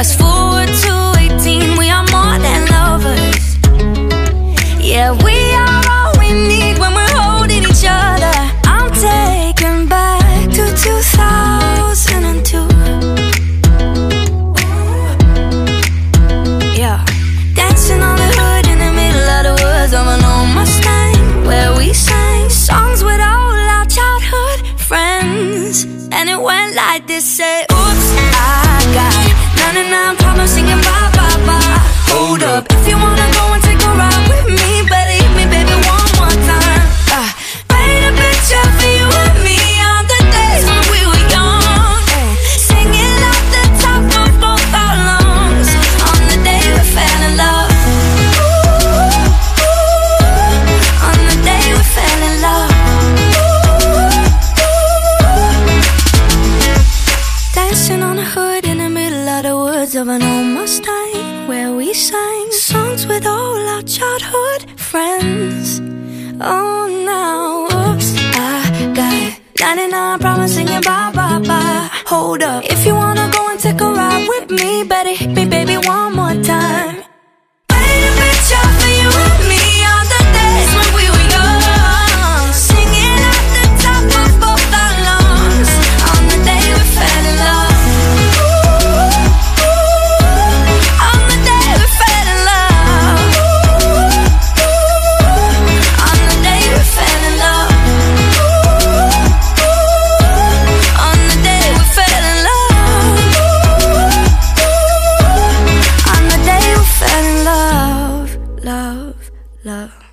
Fast forward to 18, we are more than lovers. Yeah, we are all we need when we're holding each other. I'm taken back to 2002. Yeah, dancing on the hood in the middle of the woods of an old Mustang, where we sang songs with all our childhood friends. And it went like this: say, Oops, I got of of an old Mustang, where we sang songs with all our childhood friends. Oh, now, oops, I got 99 problems singing bye bye bye. Hold up, if you wanna go and take a ride with me, better hit me, baby, one more love.